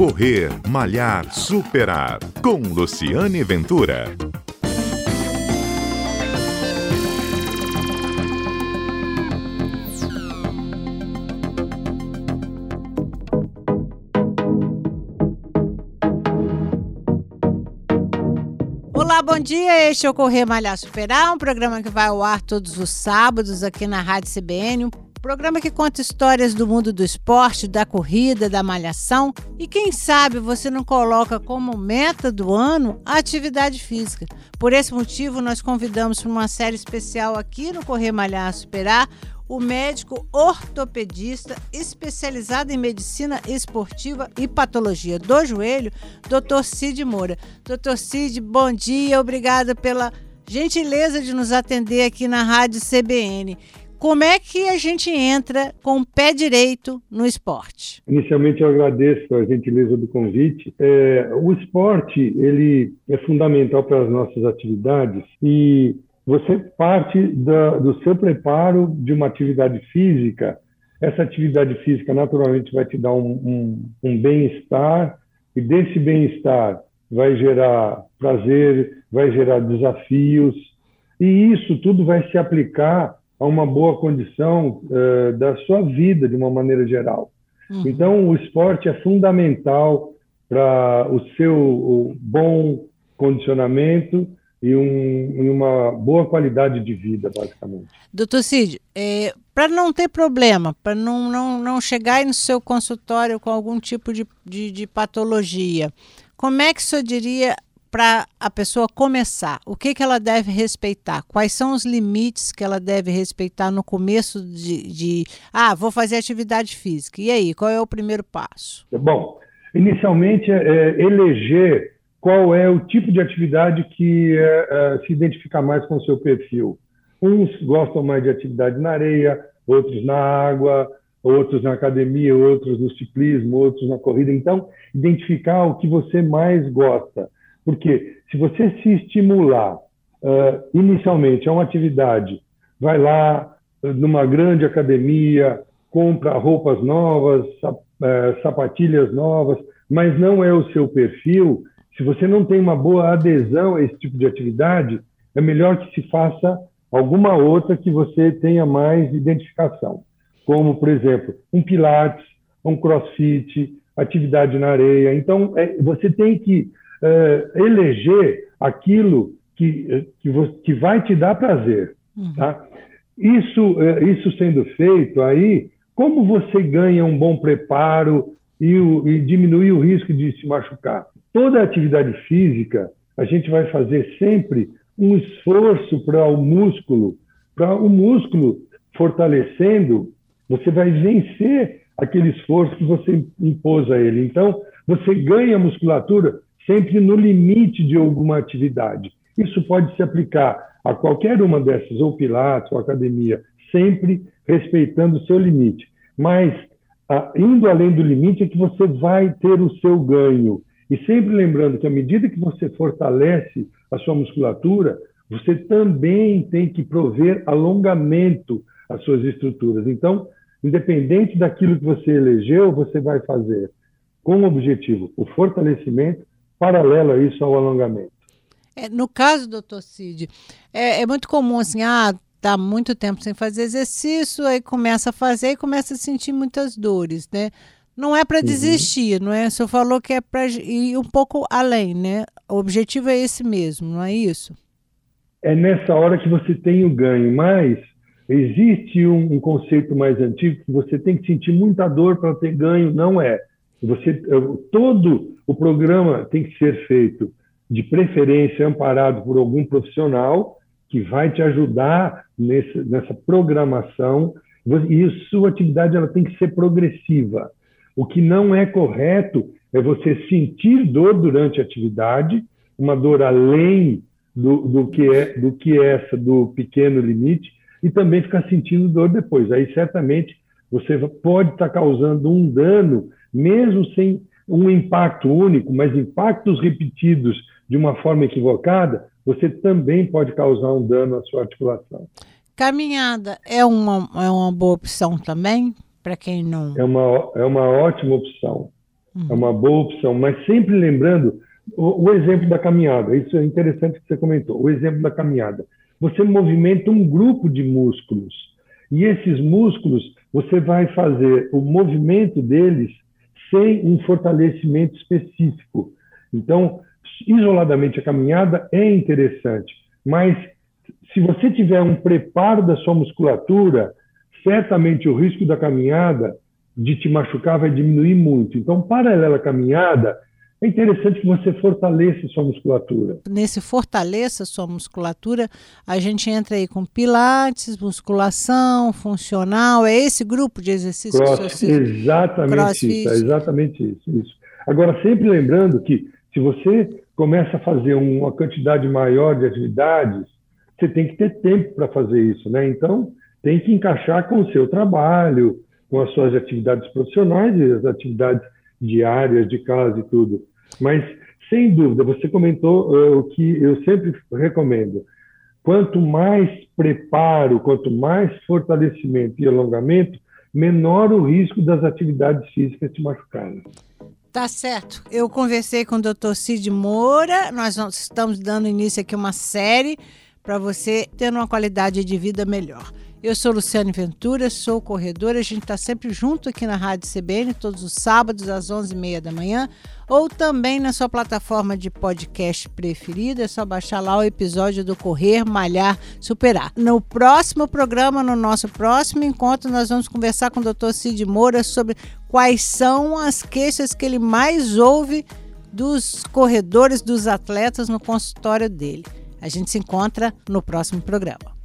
Correr, Malhar, Superar. Com Luciane Ventura. Olá, bom dia. Este é o Correr Malhar Superar, um programa que vai ao ar todos os sábados aqui na Rádio CBN, programa que conta histórias do mundo do esporte, da corrida, da malhação e quem sabe você não coloca como meta do ano a atividade física. Por esse motivo, nós convidamos para uma série especial aqui no Correr Malhar Superar o médico ortopedista especializado em medicina esportiva e patologia do joelho, Dr. Cid Moura. Dr. Cid, bom dia, obrigada pela gentileza de nos atender aqui na Rádio CBN. Como é que a gente entra com o pé direito no esporte? Inicialmente, eu agradeço a gentileza do convite. É, o esporte ele é fundamental para as nossas atividades e você parte da, do seu preparo de uma atividade física. Essa atividade física naturalmente vai te dar um, um, um bem-estar, e desse bem-estar vai gerar prazer, vai gerar desafios, e isso tudo vai se aplicar a uma boa condição uh, da sua vida de uma maneira geral. Uhum. Então, o esporte é fundamental para o seu o bom condicionamento e, um, e uma boa qualidade de vida, basicamente. Doutor Cid, é, para não ter problema, para não, não, não chegar no seu consultório com algum tipo de, de, de patologia, como é que o senhor diria para a pessoa começar? O que, que ela deve respeitar? Quais são os limites que ela deve respeitar no começo de, de ah, vou fazer atividade física? E aí, qual é o primeiro passo? Bom, inicialmente é eleger qual é o tipo de atividade que é, é, se identifica mais com o seu perfil. Uns gostam mais de atividade na areia, outros na água, outros na academia, outros no ciclismo, outros na corrida. Então, identificar o que você mais gosta. Porque se você se estimular uh, inicialmente a uma atividade, vai lá numa grande academia, compra roupas novas, sapatilhas novas, mas não é o seu perfil, se você não tem uma boa adesão a esse tipo de atividade, é melhor que se faça alguma outra que você tenha mais identificação, como, por exemplo, um pilates, um crossfit, atividade na areia. Então, é, você tem que é, eleger aquilo que, que, você, que, vai te dar prazer. Uhum. Tá? Isso, é, isso sendo feito, aí, como você ganha um bom preparo e, o, e diminui o risco de se machucar? toda atividade física, a gente vai fazer sempre um esforço para o músculo, para o músculo fortalecendo, você vai vencer aquele esforço que você impôs a ele. Então, você ganha musculatura sempre no limite de alguma atividade. Isso pode se aplicar a qualquer uma dessas, ou pilates, ou academia, sempre respeitando o seu limite. Mas, indo além do limite, é que você vai ter o seu ganho. E sempre lembrando que à medida que você fortalece a sua musculatura, você também tem que prover alongamento às suas estruturas. Então, independente daquilo que você elegeu, você vai fazer com o objetivo o fortalecimento paralelo a isso ao alongamento. É, no caso, doutor Cid, é, é, muito comum assim, ah, tá muito tempo sem fazer exercício, aí começa a fazer e começa a sentir muitas dores, né? Não é para uhum. desistir, não é? O senhor falou que é para ir um pouco além, né? O objetivo é esse mesmo, não é isso? É nessa hora que você tem o ganho, mas existe um, um conceito mais antigo que você tem que sentir muita dor para ter ganho, não é? Você todo o programa tem que ser feito de preferência amparado por algum profissional que vai te ajudar nesse, nessa programação e sua atividade ela tem que ser progressiva. O que não é correto é você sentir dor durante a atividade, uma dor além do, do, que é do que é essa do pequeno limite, e também ficar sentindo dor depois. Aí certamente você pode estar causando um dano, mesmo sem um impacto único, mas impactos repetidos de uma forma equivocada, você também pode causar um dano à sua articulação. Caminhada é uma, é uma boa opção também? para quem não. É uma, é uma ótima opção. uhum. é uma boa opção, mas sempre lembrando o, o, exemplo da caminhada. Isso é interessante que você comentou. O exemplo da caminhada. Você movimenta um grupo de músculos e esses músculos você vai fazer o movimento deles sem um fortalecimento específico. Então, isoladamente a caminhada é interessante, mas se você tiver um preparo da sua musculatura, certamente o risco da caminhada de te machucar vai diminuir muito. Então, paralela à caminhada, é interessante que você fortaleça sua musculatura. Nesse fortaleça sua musculatura, a gente entra aí com pilates, musculação, funcional, é esse grupo de exercícios Cross, que você... Exatamente Crossfit. isso, é exatamente isso, isso. Agora, sempre lembrando que se você começa a fazer uma quantidade maior de atividades, você tem que ter tempo para fazer isso, né? Então, tem que encaixar com o seu trabalho, com as suas atividades profissionais e as atividades diárias de casa e tudo. Mas, sem dúvida, você comentou uh, o que eu sempre recomendo. Quanto mais preparo, quanto mais fortalecimento e alongamento, menor o risco das atividades físicas te machucarem. Tá certo. Eu conversei com o Dr. Cid Moura. Nós estamos dando início aqui a uma série para você ter uma qualidade de vida melhor. Eu sou Luciane Ventura, sou corredora. A gente está sempre junto aqui na Rádio CBN, todos os sábados às 11h30 da manhã, ou também na sua plataforma de podcast preferida. É só baixar lá o episódio do Correr, Malhar, Superar. No próximo programa, no nosso próximo encontro, nós vamos conversar com o Dr. Cid Moura sobre quais são as queixas que ele mais ouve dos corredores, dos atletas no consultório dele. A gente se encontra no próximo programa.